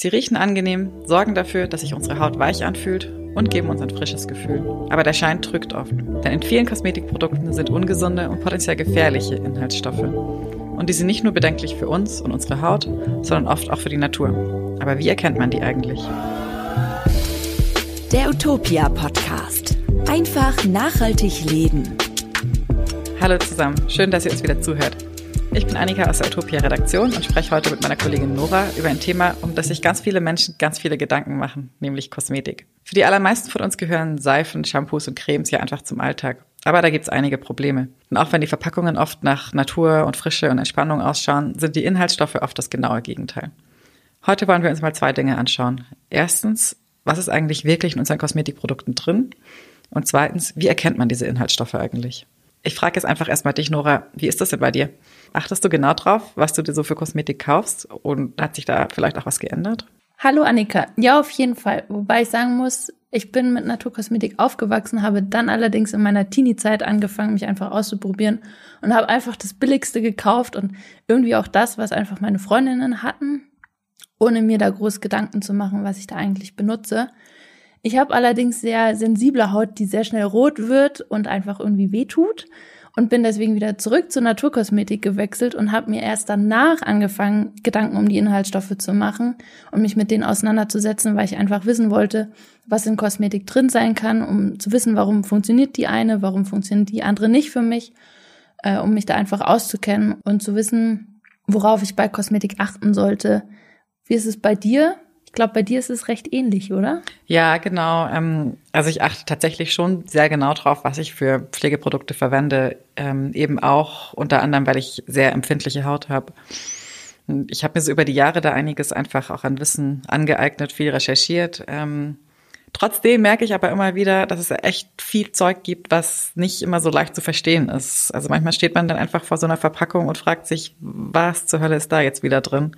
Sie riechen angenehm, sorgen dafür, dass sich unsere Haut weich anfühlt und geben uns ein frisches Gefühl. Aber der Schein trügt oft, denn in vielen Kosmetikprodukten sind ungesunde und potenziell gefährliche Inhaltsstoffe. Und die sind nicht nur bedenklich für uns und unsere Haut, sondern oft auch für die Natur. Aber wie erkennt man die eigentlich? Der Utopia Podcast. Einfach nachhaltig leben. Hallo zusammen, schön, dass ihr uns wieder zuhört. Ich bin Annika aus der Utopia Redaktion und spreche heute mit meiner Kollegin Nora über ein Thema, um das sich ganz viele Menschen ganz viele Gedanken machen, nämlich Kosmetik. Für die allermeisten von uns gehören Seifen, Shampoos und Cremes ja einfach zum Alltag. Aber da gibt's einige Probleme. Und auch wenn die Verpackungen oft nach Natur und Frische und Entspannung ausschauen, sind die Inhaltsstoffe oft das genaue Gegenteil. Heute wollen wir uns mal zwei Dinge anschauen. Erstens, was ist eigentlich wirklich in unseren Kosmetikprodukten drin? Und zweitens, wie erkennt man diese Inhaltsstoffe eigentlich? Ich frage jetzt einfach erstmal dich, Nora, wie ist das denn bei dir? Achtest du genau drauf, was du dir so für Kosmetik kaufst? Und hat sich da vielleicht auch was geändert? Hallo Annika. Ja, auf jeden Fall. Wobei ich sagen muss, ich bin mit Naturkosmetik aufgewachsen, habe dann allerdings in meiner Teenie-Zeit angefangen, mich einfach auszuprobieren und habe einfach das Billigste gekauft und irgendwie auch das, was einfach meine Freundinnen hatten ohne mir da groß Gedanken zu machen, was ich da eigentlich benutze. Ich habe allerdings sehr sensible Haut, die sehr schnell rot wird und einfach irgendwie wehtut und bin deswegen wieder zurück zur Naturkosmetik gewechselt und habe mir erst danach angefangen, Gedanken um die Inhaltsstoffe zu machen und mich mit denen auseinanderzusetzen, weil ich einfach wissen wollte, was in Kosmetik drin sein kann, um zu wissen, warum funktioniert die eine, warum funktioniert die andere nicht für mich, äh, um mich da einfach auszukennen und zu wissen, worauf ich bei Kosmetik achten sollte, wie ist es bei dir? Ich glaube, bei dir ist es recht ähnlich, oder? Ja, genau. Ähm, also ich achte tatsächlich schon sehr genau drauf, was ich für Pflegeprodukte verwende. Ähm, eben auch unter anderem, weil ich sehr empfindliche Haut habe. Ich habe mir so über die Jahre da einiges einfach auch an Wissen angeeignet, viel recherchiert. Ähm, Trotzdem merke ich aber immer wieder, dass es echt viel Zeug gibt, was nicht immer so leicht zu verstehen ist. Also manchmal steht man dann einfach vor so einer Verpackung und fragt sich, was zur Hölle ist da jetzt wieder drin?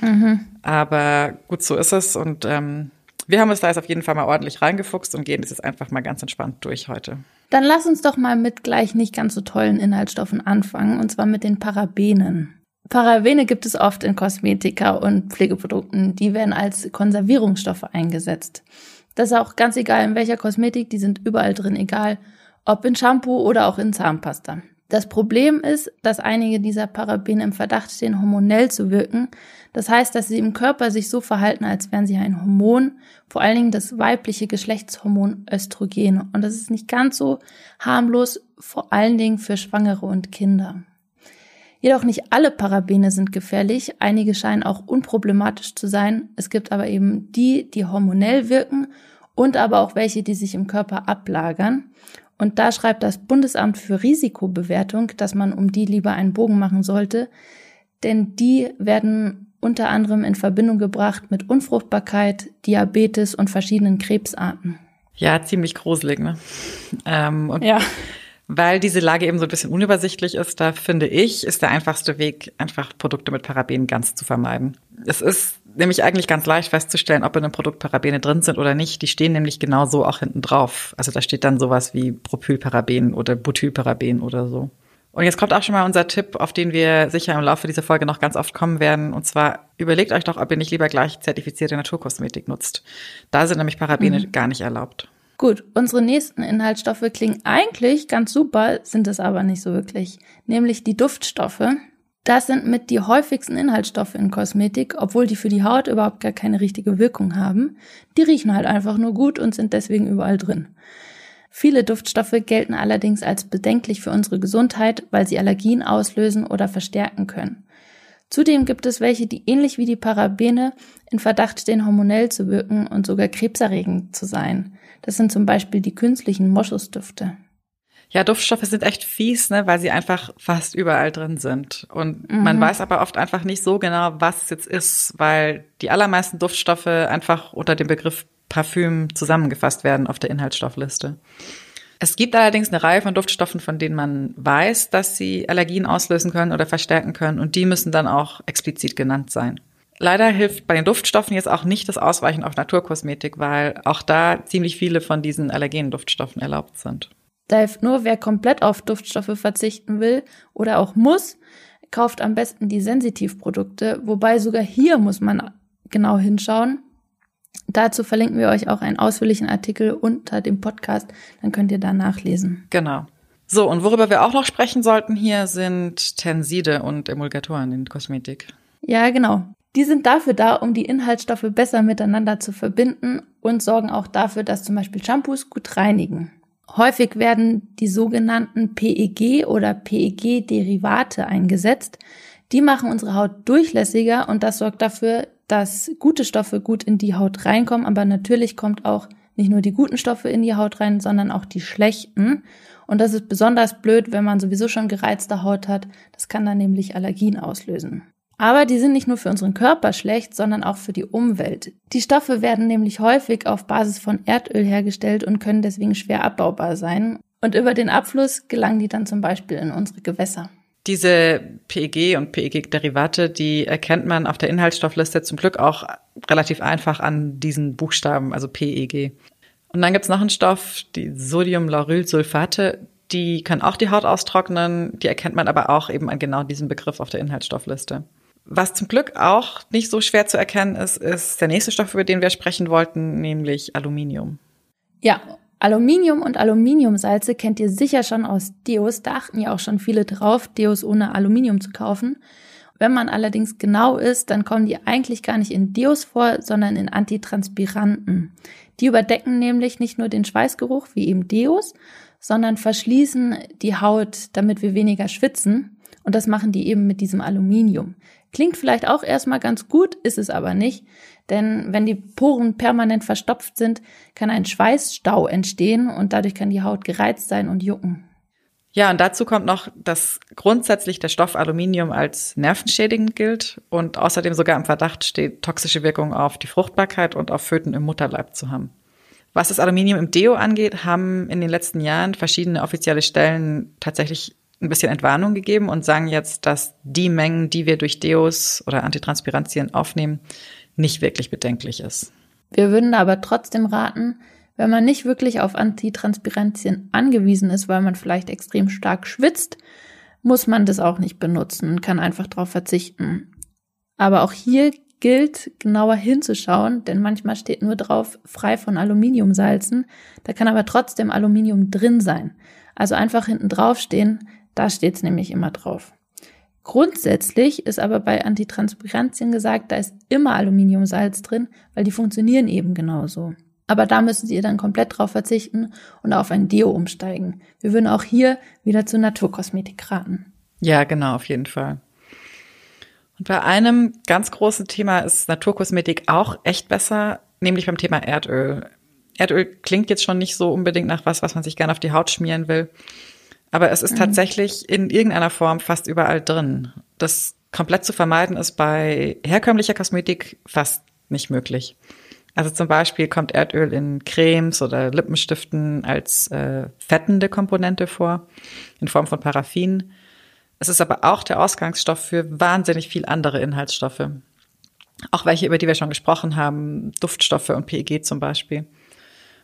Mhm. Aber gut, so ist es. Und ähm, wir haben uns da jetzt auf jeden Fall mal ordentlich reingefuchst und gehen das jetzt einfach mal ganz entspannt durch heute. Dann lass uns doch mal mit gleich nicht ganz so tollen Inhaltsstoffen anfangen, und zwar mit den Parabenen. Parabene gibt es oft in Kosmetika und Pflegeprodukten. Die werden als Konservierungsstoffe eingesetzt. Das ist auch ganz egal in welcher Kosmetik, die sind überall drin, egal ob in Shampoo oder auch in Zahnpasta. Das Problem ist, dass einige dieser Parabene im Verdacht stehen, hormonell zu wirken. Das heißt, dass sie im Körper sich so verhalten, als wären sie ein Hormon, vor allen Dingen das weibliche Geschlechtshormon Östrogen. Und das ist nicht ganz so harmlos, vor allen Dingen für Schwangere und Kinder. Jedoch nicht alle Parabene sind gefährlich, einige scheinen auch unproblematisch zu sein. Es gibt aber eben die, die hormonell wirken und aber auch welche, die sich im Körper ablagern. Und da schreibt das Bundesamt für Risikobewertung, dass man um die lieber einen Bogen machen sollte, denn die werden unter anderem in Verbindung gebracht mit Unfruchtbarkeit, Diabetes und verschiedenen Krebsarten. Ja, ziemlich gruselig, ne? Ähm, und ja. Weil diese Lage eben so ein bisschen unübersichtlich ist, da finde ich, ist der einfachste Weg, einfach Produkte mit Parabenen ganz zu vermeiden. Es ist nämlich eigentlich ganz leicht festzustellen, ob in einem Produkt Parabene drin sind oder nicht. Die stehen nämlich genau so auch hinten drauf. Also da steht dann sowas wie Propylparaben oder Butylparaben oder so. Und jetzt kommt auch schon mal unser Tipp, auf den wir sicher im Laufe dieser Folge noch ganz oft kommen werden. Und zwar überlegt euch doch, ob ihr nicht lieber gleich zertifizierte Naturkosmetik nutzt. Da sind nämlich Parabene mhm. gar nicht erlaubt. Gut, unsere nächsten Inhaltsstoffe klingen eigentlich ganz super, sind es aber nicht so wirklich. Nämlich die Duftstoffe. Das sind mit die häufigsten Inhaltsstoffe in Kosmetik, obwohl die für die Haut überhaupt gar keine richtige Wirkung haben. Die riechen halt einfach nur gut und sind deswegen überall drin. Viele Duftstoffe gelten allerdings als bedenklich für unsere Gesundheit, weil sie Allergien auslösen oder verstärken können. Zudem gibt es welche, die ähnlich wie die Parabene in Verdacht stehen, hormonell zu wirken und sogar krebserregend zu sein. Das sind zum Beispiel die künstlichen Moschusdüfte. Ja, Duftstoffe sind echt fies, ne, weil sie einfach fast überall drin sind. Und mhm. man weiß aber oft einfach nicht so genau, was es jetzt ist, weil die allermeisten Duftstoffe einfach unter dem Begriff Parfüm zusammengefasst werden auf der Inhaltsstoffliste. Es gibt allerdings eine Reihe von Duftstoffen, von denen man weiß, dass sie Allergien auslösen können oder verstärken können und die müssen dann auch explizit genannt sein. Leider hilft bei den Duftstoffen jetzt auch nicht das Ausweichen auf Naturkosmetik, weil auch da ziemlich viele von diesen allergenen Duftstoffen erlaubt sind. Da hilft nur, wer komplett auf Duftstoffe verzichten will oder auch muss, kauft am besten die Sensitivprodukte, wobei sogar hier muss man genau hinschauen. Dazu verlinken wir euch auch einen ausführlichen Artikel unter dem Podcast, dann könnt ihr da nachlesen. Genau. So, und worüber wir auch noch sprechen sollten hier sind Tenside und Emulgatoren in Kosmetik. Ja, genau. Die sind dafür da, um die Inhaltsstoffe besser miteinander zu verbinden und sorgen auch dafür, dass zum Beispiel Shampoos gut reinigen. Häufig werden die sogenannten PEG oder PEG-Derivate eingesetzt. Die machen unsere Haut durchlässiger und das sorgt dafür, dass gute Stoffe gut in die Haut reinkommen. Aber natürlich kommt auch nicht nur die guten Stoffe in die Haut rein, sondern auch die schlechten. Und das ist besonders blöd, wenn man sowieso schon gereizte Haut hat. Das kann dann nämlich Allergien auslösen. Aber die sind nicht nur für unseren Körper schlecht, sondern auch für die Umwelt. Die Stoffe werden nämlich häufig auf Basis von Erdöl hergestellt und können deswegen schwer abbaubar sein. Und über den Abfluss gelangen die dann zum Beispiel in unsere Gewässer. Diese PEG und PEG-Derivate, die erkennt man auf der Inhaltsstoffliste zum Glück auch relativ einfach an diesen Buchstaben, also PEG. Und dann gibt's noch einen Stoff, die Sodiumlaurylsulfate, die können auch die Haut austrocknen, die erkennt man aber auch eben an genau diesem Begriff auf der Inhaltsstoffliste. Was zum Glück auch nicht so schwer zu erkennen ist, ist der nächste Stoff, über den wir sprechen wollten, nämlich Aluminium. Ja, Aluminium und Aluminiumsalze kennt ihr sicher schon aus Deos. Da achten ja auch schon viele drauf, Deos ohne Aluminium zu kaufen. Wenn man allerdings genau ist, dann kommen die eigentlich gar nicht in Deos vor, sondern in Antitranspiranten. Die überdecken nämlich nicht nur den Schweißgeruch wie eben Deos, sondern verschließen die Haut, damit wir weniger schwitzen. Und das machen die eben mit diesem Aluminium. Klingt vielleicht auch erstmal ganz gut, ist es aber nicht. Denn wenn die Poren permanent verstopft sind, kann ein Schweißstau entstehen und dadurch kann die Haut gereizt sein und jucken. Ja, und dazu kommt noch, dass grundsätzlich der Stoff Aluminium als nervenschädigend gilt und außerdem sogar im Verdacht steht, toxische Wirkungen auf die Fruchtbarkeit und auf Föten im Mutterleib zu haben. Was das Aluminium im Deo angeht, haben in den letzten Jahren verschiedene offizielle Stellen tatsächlich ein bisschen Entwarnung gegeben und sagen jetzt, dass die Mengen, die wir durch Deos oder Antitranspirantien aufnehmen, nicht wirklich bedenklich ist. Wir würden aber trotzdem raten, wenn man nicht wirklich auf Antitranspirantien angewiesen ist, weil man vielleicht extrem stark schwitzt, muss man das auch nicht benutzen, kann einfach darauf verzichten. Aber auch hier gilt, genauer hinzuschauen, denn manchmal steht nur drauf, frei von Aluminiumsalzen. Da kann aber trotzdem Aluminium drin sein. Also einfach hinten draufstehen, da steht es nämlich immer drauf. Grundsätzlich ist aber bei Antitranspirantien gesagt, da ist immer Aluminiumsalz drin, weil die funktionieren eben genauso. Aber da müssen ihr dann komplett drauf verzichten und auf ein Deo umsteigen. Wir würden auch hier wieder zur Naturkosmetik raten. Ja, genau, auf jeden Fall. Und bei einem ganz großen Thema ist Naturkosmetik auch echt besser, nämlich beim Thema Erdöl. Erdöl klingt jetzt schon nicht so unbedingt nach was, was man sich gerne auf die Haut schmieren will. Aber es ist mhm. tatsächlich in irgendeiner Form fast überall drin. Das komplett zu vermeiden ist bei herkömmlicher Kosmetik fast nicht möglich. Also zum Beispiel kommt Erdöl in Cremes oder Lippenstiften als äh, fettende Komponente vor, in Form von Paraffin. Es ist aber auch der Ausgangsstoff für wahnsinnig viel andere Inhaltsstoffe. Auch welche, über die wir schon gesprochen haben, Duftstoffe und PEG zum Beispiel.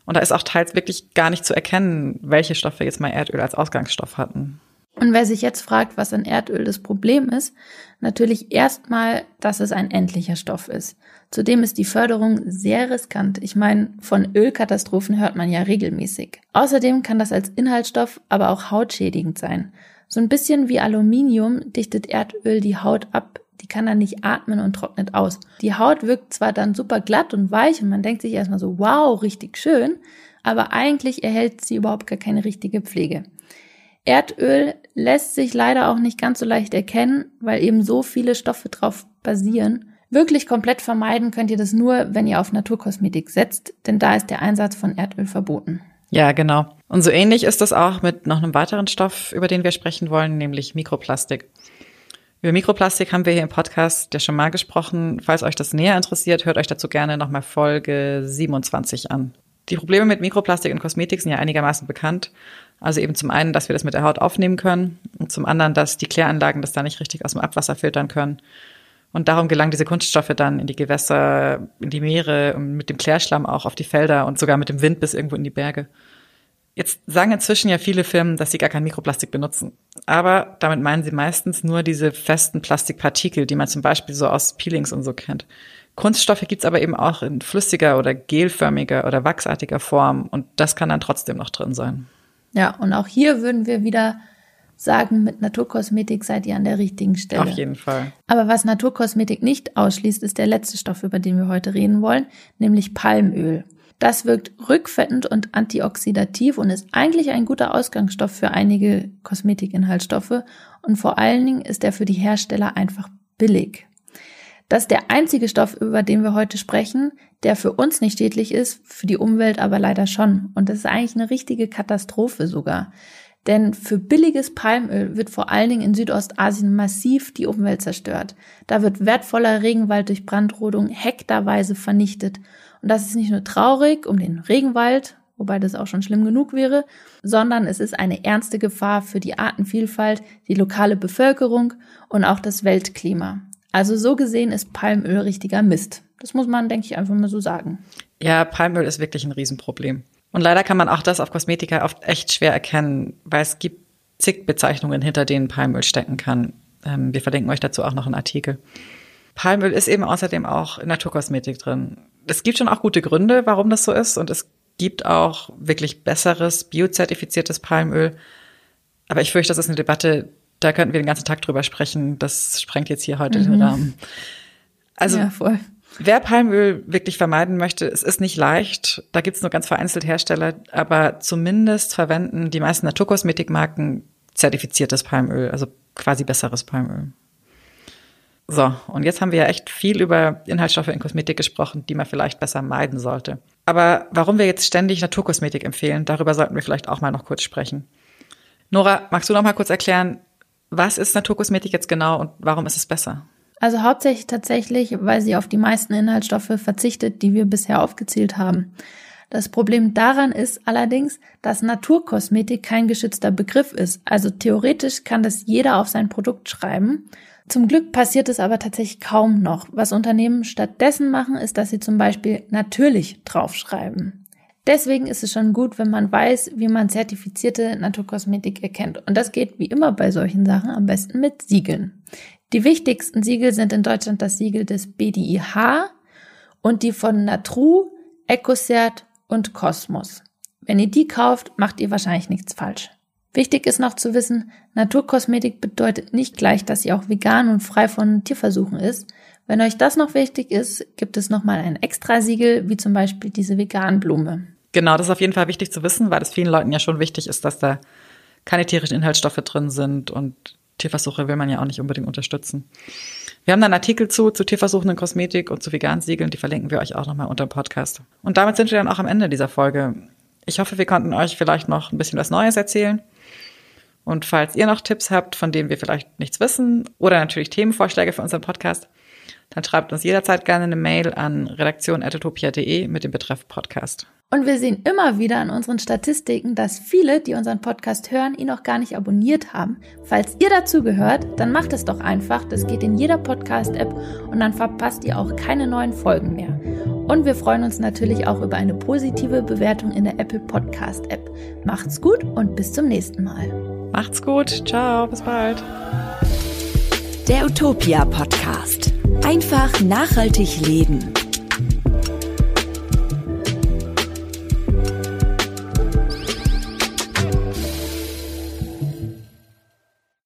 Und da ist auch teils wirklich gar nicht zu erkennen, welche Stoffe jetzt mal Erdöl als Ausgangsstoff hatten. Und wer sich jetzt fragt, was an Erdöl das Problem ist, natürlich erstmal, dass es ein endlicher Stoff ist. Zudem ist die Förderung sehr riskant. Ich meine, von Ölkatastrophen hört man ja regelmäßig. Außerdem kann das als Inhaltsstoff aber auch hautschädigend sein. So ein bisschen wie Aluminium dichtet Erdöl die Haut ab, die kann dann nicht atmen und trocknet aus. Die Haut wirkt zwar dann super glatt und weich und man denkt sich erstmal so, wow, richtig schön, aber eigentlich erhält sie überhaupt gar keine richtige Pflege. Erdöl lässt sich leider auch nicht ganz so leicht erkennen, weil eben so viele Stoffe drauf basieren. Wirklich komplett vermeiden könnt ihr das nur, wenn ihr auf Naturkosmetik setzt, denn da ist der Einsatz von Erdöl verboten. Ja, genau. Und so ähnlich ist das auch mit noch einem weiteren Stoff, über den wir sprechen wollen, nämlich Mikroplastik. Über Mikroplastik haben wir hier im Podcast ja schon mal gesprochen. Falls euch das näher interessiert, hört euch dazu gerne nochmal Folge 27 an. Die Probleme mit Mikroplastik in Kosmetik sind ja einigermaßen bekannt. Also eben zum einen, dass wir das mit der Haut aufnehmen können und zum anderen, dass die Kläranlagen das da nicht richtig aus dem Abwasser filtern können. Und darum gelangen diese Kunststoffe dann in die Gewässer, in die Meere und mit dem Klärschlamm auch auf die Felder und sogar mit dem Wind bis irgendwo in die Berge. Jetzt sagen inzwischen ja viele Firmen, dass sie gar kein Mikroplastik benutzen. Aber damit meinen sie meistens nur diese festen Plastikpartikel, die man zum Beispiel so aus Peelings und so kennt. Kunststoffe gibt's aber eben auch in flüssiger oder gelförmiger oder wachsartiger Form und das kann dann trotzdem noch drin sein. Ja, und auch hier würden wir wieder sagen, mit Naturkosmetik seid ihr an der richtigen Stelle. Auf jeden Fall. Aber was Naturkosmetik nicht ausschließt, ist der letzte Stoff, über den wir heute reden wollen, nämlich Palmöl. Das wirkt rückfettend und antioxidativ und ist eigentlich ein guter Ausgangsstoff für einige Kosmetikinhaltsstoffe und vor allen Dingen ist er für die Hersteller einfach billig. Das ist der einzige Stoff, über den wir heute sprechen, der für uns nicht schädlich ist, für die Umwelt aber leider schon. Und das ist eigentlich eine richtige Katastrophe sogar. Denn für billiges Palmöl wird vor allen Dingen in Südostasien massiv die Umwelt zerstört. Da wird wertvoller Regenwald durch Brandrodung hektarweise vernichtet. Und das ist nicht nur traurig um den Regenwald, wobei das auch schon schlimm genug wäre, sondern es ist eine ernste Gefahr für die Artenvielfalt, die lokale Bevölkerung und auch das Weltklima. Also so gesehen ist Palmöl richtiger Mist. Das muss man, denke ich, einfach mal so sagen. Ja, Palmöl ist wirklich ein Riesenproblem. Und leider kann man auch das auf Kosmetika oft echt schwer erkennen, weil es gibt zig Bezeichnungen, hinter denen Palmöl stecken kann. Ähm, wir verlinken euch dazu auch noch einen Artikel. Palmöl ist eben außerdem auch in Naturkosmetik drin. Es gibt schon auch gute Gründe, warum das so ist. Und es gibt auch wirklich besseres, biozertifiziertes Palmöl. Aber ich fürchte, das ist eine Debatte, da könnten wir den ganzen Tag drüber sprechen. Das sprengt jetzt hier heute mhm. den Rahmen. Also ja. Wer Palmöl wirklich vermeiden möchte, es ist nicht leicht. Da gibt es nur ganz vereinzelt Hersteller, aber zumindest verwenden die meisten Naturkosmetikmarken zertifiziertes Palmöl, also quasi besseres Palmöl. So, und jetzt haben wir ja echt viel über Inhaltsstoffe in Kosmetik gesprochen, die man vielleicht besser meiden sollte. Aber warum wir jetzt ständig Naturkosmetik empfehlen, darüber sollten wir vielleicht auch mal noch kurz sprechen. Nora, magst du noch mal kurz erklären, was ist Naturkosmetik jetzt genau und warum ist es besser? Also hauptsächlich tatsächlich, weil sie auf die meisten Inhaltsstoffe verzichtet, die wir bisher aufgezählt haben. Das Problem daran ist allerdings, dass Naturkosmetik kein geschützter Begriff ist. Also theoretisch kann das jeder auf sein Produkt schreiben. Zum Glück passiert es aber tatsächlich kaum noch. Was Unternehmen stattdessen machen, ist, dass sie zum Beispiel natürlich draufschreiben. Deswegen ist es schon gut, wenn man weiß, wie man zertifizierte Naturkosmetik erkennt. Und das geht wie immer bei solchen Sachen am besten mit Siegeln. Die wichtigsten Siegel sind in Deutschland das Siegel des BDIH und die von Natru, EcoCert und Cosmos. Wenn ihr die kauft, macht ihr wahrscheinlich nichts falsch. Wichtig ist noch zu wissen, Naturkosmetik bedeutet nicht gleich, dass sie auch vegan und frei von Tierversuchen ist. Wenn euch das noch wichtig ist, gibt es nochmal ein extra Siegel, wie zum Beispiel diese Veganblume. Genau, das ist auf jeden Fall wichtig zu wissen, weil es vielen Leuten ja schon wichtig ist, dass da keine tierischen Inhaltsstoffe drin sind und Tierversuche will man ja auch nicht unbedingt unterstützen. Wir haben da einen Artikel zu, zu Tierversuchen in Kosmetik und zu Vegansiegeln, die verlinken wir euch auch nochmal unter dem Podcast. Und damit sind wir dann auch am Ende dieser Folge. Ich hoffe, wir konnten euch vielleicht noch ein bisschen was Neues erzählen. Und falls ihr noch Tipps habt, von denen wir vielleicht nichts wissen oder natürlich Themenvorschläge für unseren Podcast, dann schreibt uns jederzeit gerne eine Mail an redaktion.utopia.de mit dem Betreff Podcast. Und wir sehen immer wieder an unseren Statistiken, dass viele, die unseren Podcast hören, ihn noch gar nicht abonniert haben. Falls ihr dazu gehört, dann macht es doch einfach. Das geht in jeder Podcast-App und dann verpasst ihr auch keine neuen Folgen mehr. Und wir freuen uns natürlich auch über eine positive Bewertung in der Apple Podcast App. Macht's gut und bis zum nächsten Mal. Macht's gut. Ciao. Bis bald. Der Utopia Podcast. Einfach nachhaltig leben.